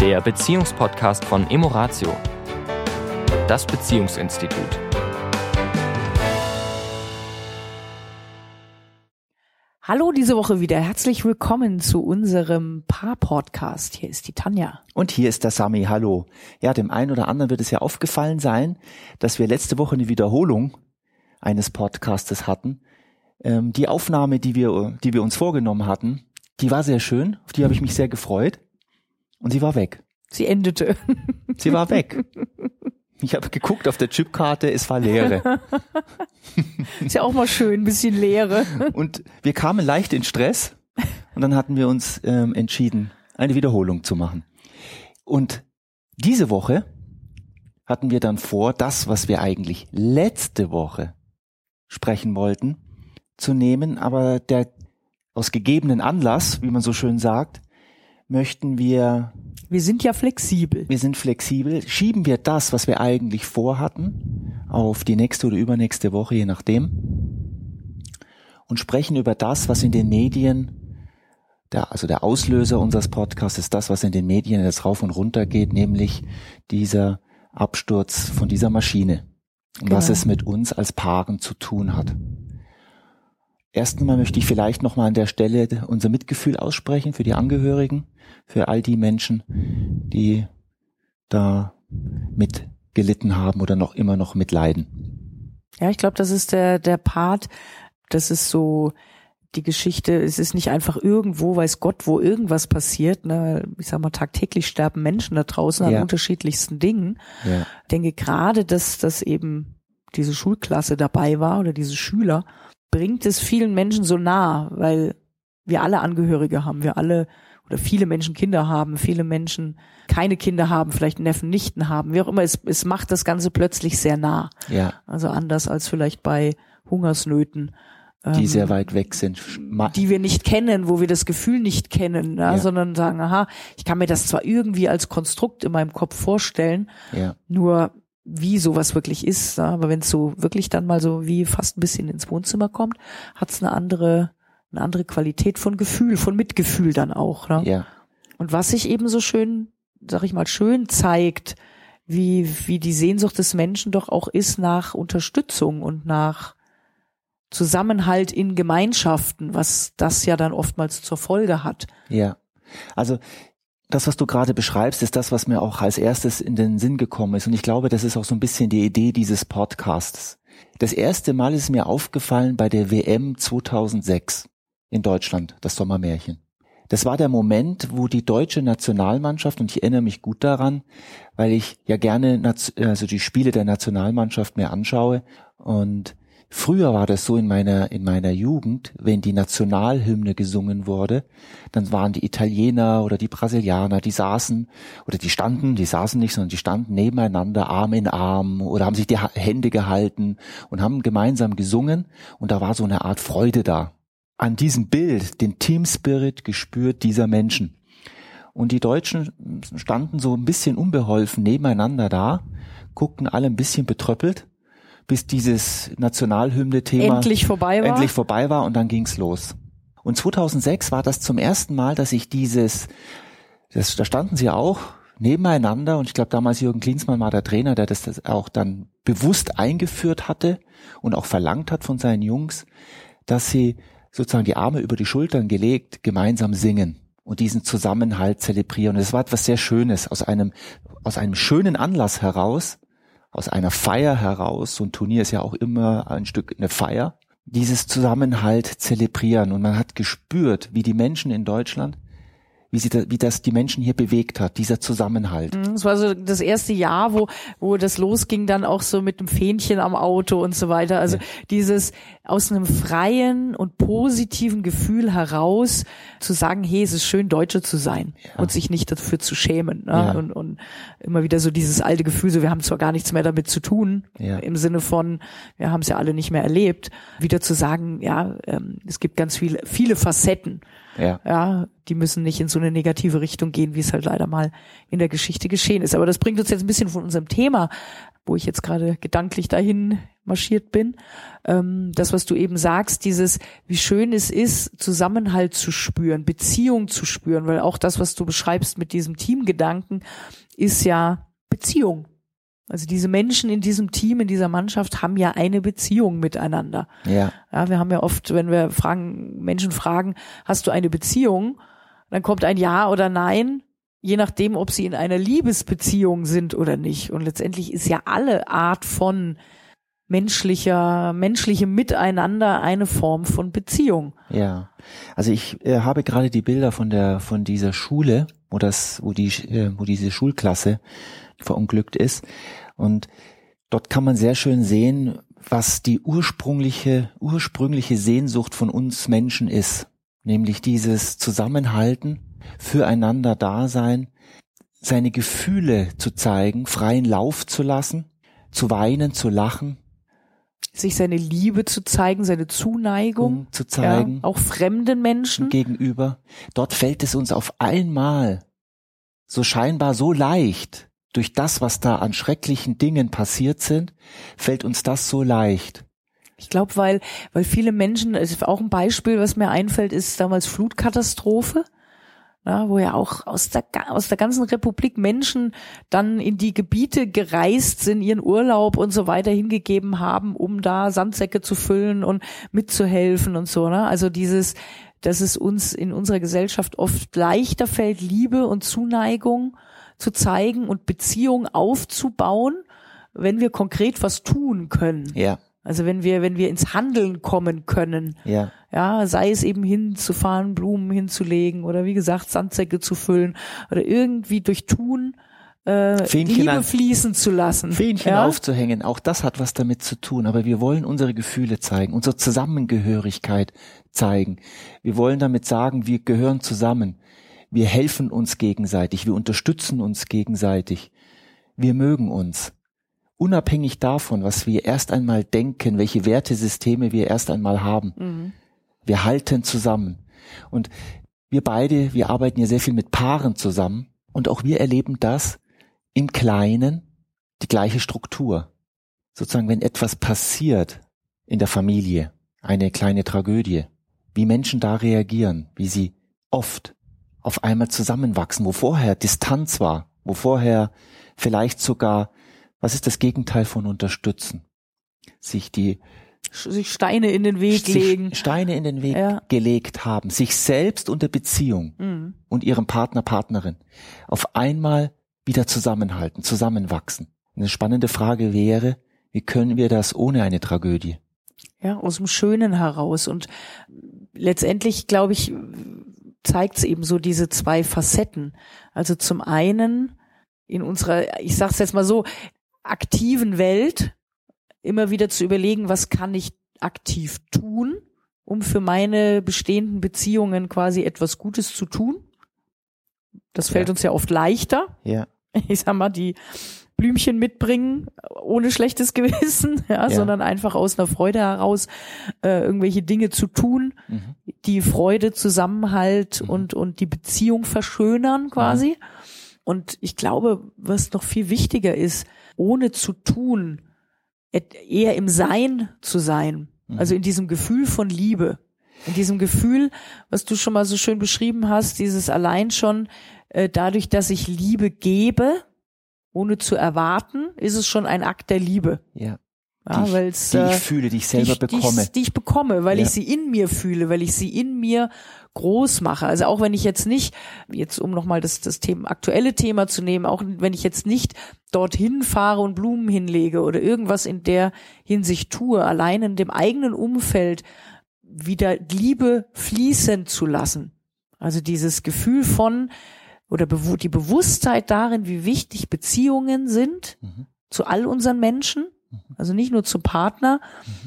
der Beziehungspodcast von Emoratio, das Beziehungsinstitut. Hallo diese Woche wieder. Herzlich willkommen zu unserem Paar-Podcast. Hier ist die Tanja. Und hier ist der Sami. Hallo. Ja, dem einen oder anderen wird es ja aufgefallen sein, dass wir letzte Woche eine Wiederholung eines Podcastes hatten. Ähm, die Aufnahme, die wir, die wir uns vorgenommen hatten, die war sehr schön. Auf die habe ich mich sehr gefreut. Und sie war weg. Sie endete. Sie war weg. Ich habe geguckt auf der Chipkarte, es war Leere. Ist ja auch mal schön, ein bisschen Leere. Und wir kamen leicht in Stress und dann hatten wir uns ähm, entschieden, eine Wiederholung zu machen. Und diese Woche hatten wir dann vor, das, was wir eigentlich letzte Woche sprechen wollten, zu nehmen, aber der aus gegebenen Anlass, wie man so schön sagt, möchten wir Wir sind ja flexibel. wir sind flexibel, schieben wir das, was wir eigentlich vorhatten, auf die nächste oder übernächste Woche, je nachdem, und sprechen über das, was in den Medien, der, also der Auslöser unseres Podcasts ist das, was in den Medien jetzt rauf und runter geht, nämlich dieser Absturz von dieser Maschine und was Genau. es mit uns als Paaren zu tun hat. Erst einmal möchte ich vielleicht nochmal an der Stelle unser Mitgefühl aussprechen für die Angehörigen, für all die Menschen, die da mit gelitten haben oder noch immer noch mitleiden. Ja, ich glaube, das ist der, der Part, das ist so die Geschichte, es ist nicht einfach irgendwo, weiß Gott, wo irgendwas passiert. Ne? Ich sag mal, tagtäglich sterben Menschen da draußen an Ja. unterschiedlichsten Dingen. Ja, Ich denke gerade, dass, dass eben diese Schulklasse dabei war oder diese Schüler, bringt es vielen Menschen so nah, weil wir alle Angehörige haben, wir alle oder viele Menschen Kinder haben, viele Menschen keine Kinder haben, vielleicht Neffen, Nichten haben, wie auch immer. Es, es macht das Ganze plötzlich sehr nah. ja, Also anders als vielleicht bei Hungersnöten. die ähm, sehr weit weg sind. Die wir nicht kennen, wo wir das Gefühl nicht kennen, ja, Ja. sondern sagen, aha, ich kann mir das zwar irgendwie als Konstrukt in meinem Kopf vorstellen, ja, nur wie sowas wirklich ist, ja, aber wenn es so wirklich dann mal so wie fast ein bisschen ins Wohnzimmer kommt, hat es eine andere, eine andere Qualität von Gefühl, von Mitgefühl dann auch. Ne? ja, Und was sich eben so schön, sag ich mal, schön zeigt, wie, wie die Sehnsucht des Menschen doch auch ist nach Unterstützung und nach Zusammenhalt in Gemeinschaften, was das ja dann oftmals zur Folge hat. ja. Also das, was du gerade beschreibst, ist das, was mir auch als erstes in den Sinn gekommen ist. Und ich glaube, das ist auch so ein bisschen die Idee dieses Podcasts. Das erste Mal ist mir aufgefallen bei der WM 2006 in Deutschland, das Sommermärchen. Das war der Moment, wo die deutsche Nationalmannschaft, und ich erinnere mich gut daran, weil ich ja gerne also die Spiele der Nationalmannschaft mir anschaue. Und früher war das so in meiner, in meiner Jugend, wenn die Nationalhymne gesungen wurde, dann waren die Italiener oder die Brasilianer, die saßen oder die standen, die saßen nicht, sondern die standen nebeneinander, Arm in Arm oder haben sich die Hände gehalten und haben gemeinsam gesungen und da war so eine Art Freude da. An diesem Bild, den Team Spirit gespürt dieser Menschen. Und die Deutschen standen so ein bisschen unbeholfen nebeneinander da, guckten alle ein bisschen betröppelt, bis dieses Nationalhymne-Thema Endlich vorbei war. endlich vorbei war und dann ging's los. Und 2006 war das zum ersten Mal, dass ich dieses, das, da standen sie auch nebeneinander und ich glaube damals Jürgen Klinsmann war der Trainer, der das, das auch dann bewusst eingeführt hatte und auch verlangt hat von seinen Jungs, dass sie sozusagen die Arme über die Schultern gelegt gemeinsam singen und diesen Zusammenhalt zelebrieren. Und es war etwas sehr Schönes aus einem, aus einem schönen Anlass heraus, aus einer Feier heraus. So ein Turnier ist ja auch immer ein Stück eine Feier. Dieses Zusammenhalt zelebrieren. Und man hat gespürt, wie die Menschen in Deutschland, wie sie, da, wie das die Menschen hier bewegt hat, dieser Zusammenhalt. Mhm, Es war so das erste Jahr, wo, wo das losging, dann auch so mit dem Fähnchen am Auto und so weiter. Also dieses aus einem freien und positiven Gefühl heraus zu sagen, hey, es ist schön, Deutsche zu sein und sich nicht dafür zu schämen. Ne? Ja. Und, und immer wieder so dieses alte Gefühl, so wir haben zwar gar nichts mehr damit zu tun, Ja. im Sinne von, wir haben es ja alle nicht mehr erlebt, wieder zu sagen, ja, ähm, es gibt ganz viele, viele Facetten Ja. ja, die müssen nicht in so eine negative Richtung gehen, wie es halt leider mal in der Geschichte geschehen ist. Aber das bringt uns jetzt ein bisschen von unserem Thema, wo ich jetzt gerade gedanklich dahin marschiert bin. Ähm, das, was du eben sagst, dieses, wie schön es ist, Zusammenhalt zu spüren, Beziehung zu spüren, weil auch das, was du beschreibst mit diesem Teamgedanken, ist ja Beziehung. Also diese Menschen in diesem Team, in dieser Mannschaft haben ja eine Beziehung miteinander. Ja. Ja, wir haben ja oft, wenn wir fragen, Menschen fragen, hast du eine Beziehung? Dann kommt ein Ja oder Nein, je nachdem, ob sie in einer Liebesbeziehung sind oder nicht. Und letztendlich ist ja alle Art von menschlicher, menschlichem Miteinander eine Form von Beziehung. Ja. Also ich äh, habe gerade die Bilder von der, von dieser Schule, wo das, wo die, äh, wo diese Schulklasse verunglückt ist. Und dort kann man sehr schön sehen, was die ursprüngliche, ursprüngliche Sehnsucht von uns Menschen ist. Nämlich dieses Zusammenhalten, füreinander da sein, seine Gefühle zu zeigen, freien Lauf zu lassen, zu weinen, zu lachen. Sich seine Liebe zu zeigen, seine Zuneigung zu zeigen. Ja, auch fremden Menschen. Gegenüber. Dort fällt es uns auf einmal so scheinbar so leicht, durch das, was da an schrecklichen Dingen passiert sind, fällt uns das so leicht. Ich glaube, weil, weil viele Menschen, also auch ein Beispiel, was mir einfällt, ist damals Flutkatastrophe. Na, wo ja auch aus der, aus der ganzen Republik Menschen dann in die Gebiete gereist sind, ihren Urlaub und so weiter hingegeben haben, um da Sandsäcke zu füllen und mitzuhelfen und so. Ne? Also dieses, dass es uns in unserer Gesellschaft oft leichter fällt, Liebe und Zuneigung zu zeigen und Beziehungen aufzubauen, wenn wir konkret was tun können. Ja. Also wenn wir, wenn wir ins Handeln kommen können. Ja. Ja, sei es eben hinzufahren, Blumen hinzulegen oder wie gesagt, Sandsäcke zu füllen oder irgendwie durch Tun äh, Fähnchen Liebe an- fließen zu lassen. Fähnchen ja? aufzuhängen, auch das hat was damit zu tun. Aber wir wollen unsere Gefühle zeigen, unsere Zusammengehörigkeit zeigen. Wir wollen damit sagen, wir gehören zusammen. Wir helfen uns gegenseitig, wir unterstützen uns gegenseitig. Wir mögen uns. Unabhängig davon, was wir erst einmal denken, welche Wertesysteme wir erst einmal haben. Mhm. Wir halten zusammen. Und wir beide, wir arbeiten ja sehr viel mit Paaren zusammen. Und auch wir erleben das im Kleinen, die gleiche Struktur. Sozusagen, wenn etwas passiert in der Familie, eine kleine Tragödie, wie Menschen da reagieren, wie sie oft auf einmal zusammenwachsen, wo vorher Distanz war, wo vorher vielleicht sogar, was ist das Gegenteil von unterstützen? Sich die Sich Steine in den Weg legen. Steine in den Weg Ja. gelegt haben, sich selbst und der Beziehung Mhm. und ihrem Partner, Partnerin auf einmal wieder zusammenhalten, zusammenwachsen. Eine spannende Frage wäre, wie können wir das ohne eine Tragödie? Ja, aus dem Schönen heraus. Und letztendlich, glaube ich, zeigt es eben so diese zwei Facetten. Also zum einen in unserer, ich sag's jetzt mal so, aktiven Welt immer wieder zu überlegen, was kann ich aktiv tun, um für meine bestehenden Beziehungen quasi etwas Gutes zu tun. Das fällt Ja. uns ja oft leichter. Ja, ich sag mal, die Blümchen mitbringen, ohne schlechtes Gewissen, ja, Ja. sondern einfach aus einer Freude heraus äh, irgendwelche Dinge zu tun, mhm. die Freude, Zusammenhalt Mhm. und, und die Beziehung verschönern quasi. Und ich glaube, was noch viel wichtiger ist, ohne zu tun, eher im Sein zu sein. Mhm. Also in diesem Gefühl von Liebe. In diesem Gefühl, was du schon mal so schön beschrieben hast, dieses allein schon, äh, dadurch, dass ich Liebe gebe, ohne zu erwarten, ist es schon ein Akt der Liebe. ja. Ja, die, ich, die äh, ich fühle, die ich selber die bekomme. Die ich, die ich bekomme, weil Ja. ich sie in mir fühle, weil ich sie in mir groß mache. Also auch wenn ich jetzt nicht, jetzt um nochmal das, das Thema, aktuelle Thema zu nehmen, auch wenn ich jetzt nicht dorthin fahre und Blumen hinlege oder irgendwas in der Hinsicht tue, allein in dem eigenen Umfeld wieder Liebe fließen zu lassen. Also dieses Gefühl von oder die Bewusstheit darin, wie wichtig Beziehungen sind Mhm. zu all unseren Menschen, also nicht nur zum Partner,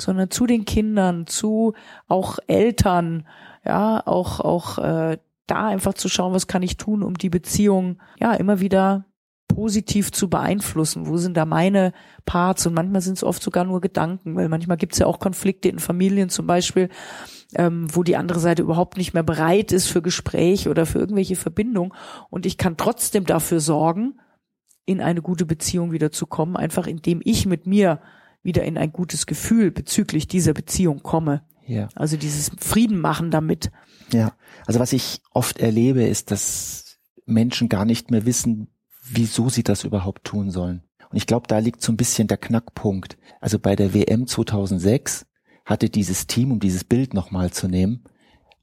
sondern zu den Kindern, zu auch Eltern, ja, auch auch äh, da einfach zu schauen, was kann ich tun, um die Beziehung ja immer wieder positiv zu beeinflussen. Wo sind da meine Parts? Und manchmal sind es oft sogar nur Gedanken, weil manchmal gibt es ja auch Konflikte in Familien zum Beispiel, ähm, wo die andere Seite überhaupt nicht mehr bereit ist für Gespräch oder für irgendwelche Verbindung. Und ich kann trotzdem dafür sorgen, in eine gute Beziehung wieder zu kommen, einfach indem ich mit mir wieder in ein gutes Gefühl bezüglich dieser Beziehung komme. Ja. Also dieses Frieden machen damit. Ja. Also was ich oft erlebe, ist, dass Menschen gar nicht mehr wissen, wieso sie das überhaupt tun sollen. Und ich glaube, da liegt so ein bisschen der Knackpunkt. Also bei der WM 2006 hatte dieses Team, um dieses Bild nochmal zu nehmen,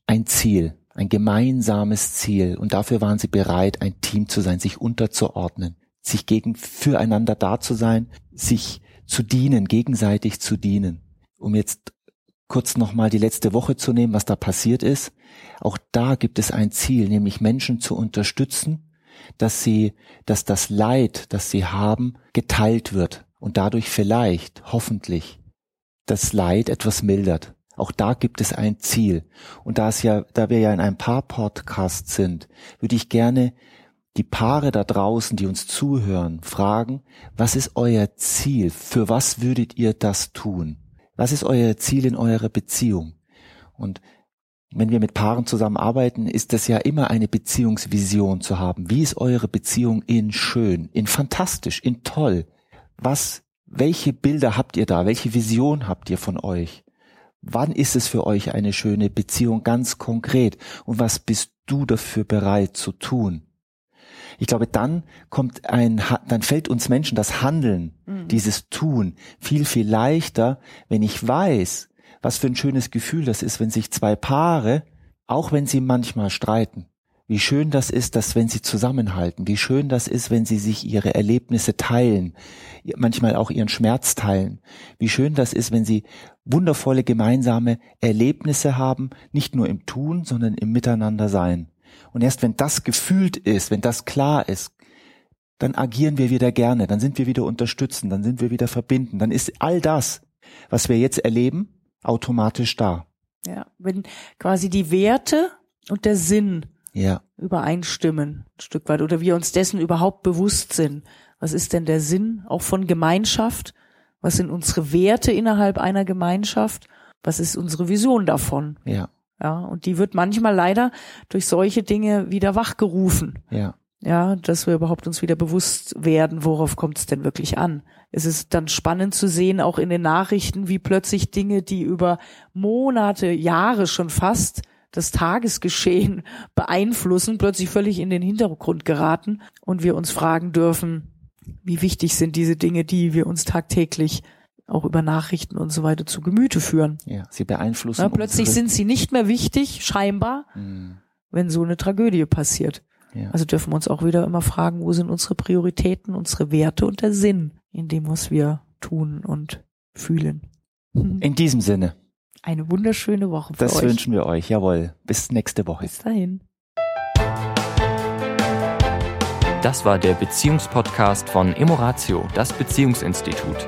ein Ziel, ein gemeinsames Ziel. Und dafür waren sie bereit, ein Team zu sein, sich unterzuordnen, sich gegen, füreinander da zu sein, sich zu dienen, gegenseitig zu dienen. Um jetzt kurz nochmal die letzte Woche zu nehmen, was da passiert ist. Auch da gibt es ein Ziel, nämlich Menschen zu unterstützen, dass sie, dass das Leid, das sie haben, geteilt wird und dadurch vielleicht, hoffentlich, das Leid etwas mildert. Auch da gibt es ein Ziel. Und da es ja, da wir ja in einem Paar-Podcast sind, würde ich gerne die Paare da draußen, die uns zuhören, fragen, was ist euer Ziel? Für was würdet ihr das tun? Was ist euer Ziel in eurer Beziehung? Und wenn wir mit Paaren zusammenarbeiten, ist es ja immer eine Beziehungsvision zu haben. Wie ist eure Beziehung in schön, in fantastisch, in toll? Was, welche Bilder habt ihr da? Welche Vision habt ihr von euch? Wann ist es für euch eine schöne Beziehung ganz konkret? Und was bist du dafür bereit zu tun? Ich glaube, dann kommt ein, dann fällt uns Menschen das Handeln, mhm. dieses Tun viel, viel leichter, wenn ich weiß, was für ein schönes Gefühl das ist, wenn sich zwei Paare, auch wenn sie manchmal streiten, wie schön das ist, dass wenn sie zusammenhalten, wie schön das ist, wenn sie sich ihre Erlebnisse teilen, manchmal auch ihren Schmerz teilen, wie schön das ist, wenn sie wundervolle gemeinsame Erlebnisse haben, nicht nur im Tun, sondern im Miteinander sein. Und erst wenn das gefühlt ist, wenn das klar ist, dann agieren wir wieder gerne, dann sind wir wieder unterstützen, dann sind wir wieder verbinden, dann ist all das, was wir jetzt erleben, automatisch da. Ja, wenn quasi die Werte und der Sinn ja. übereinstimmen, ein Stück weit, oder wir uns dessen überhaupt bewusst sind. Was ist denn der Sinn auch von Gemeinschaft? Was sind unsere Werte innerhalb einer Gemeinschaft? Was ist unsere Vision davon? Ja. Ja, und die wird manchmal leider durch solche Dinge wieder wachgerufen. Ja. Ja, dass wir überhaupt uns wieder bewusst werden, worauf kommt es denn wirklich an. Es ist dann spannend zu sehen, auch in den Nachrichten, wie plötzlich Dinge, die über Monate, Jahre schon fast das Tagesgeschehen beeinflussen, plötzlich völlig in den Hintergrund geraten und wir uns fragen dürfen, wie wichtig sind diese Dinge, die wir uns tagtäglich auch über Nachrichten und so weiter zu Gemüte führen. Ja, sie beeinflussen. Ja, plötzlich sind sie nicht mehr wichtig, scheinbar, mhm. wenn so eine Tragödie passiert. Ja. Also dürfen wir uns auch wieder immer fragen, wo sind unsere Prioritäten, unsere Werte und der Sinn in dem, was wir tun und fühlen. Mhm. In diesem Sinne. Eine wunderschöne Woche für das euch. Das wünschen wir euch, jawohl. Bis nächste Woche. Bis dahin. Das war der Beziehungspodcast von Emoratio, das Beziehungsinstitut.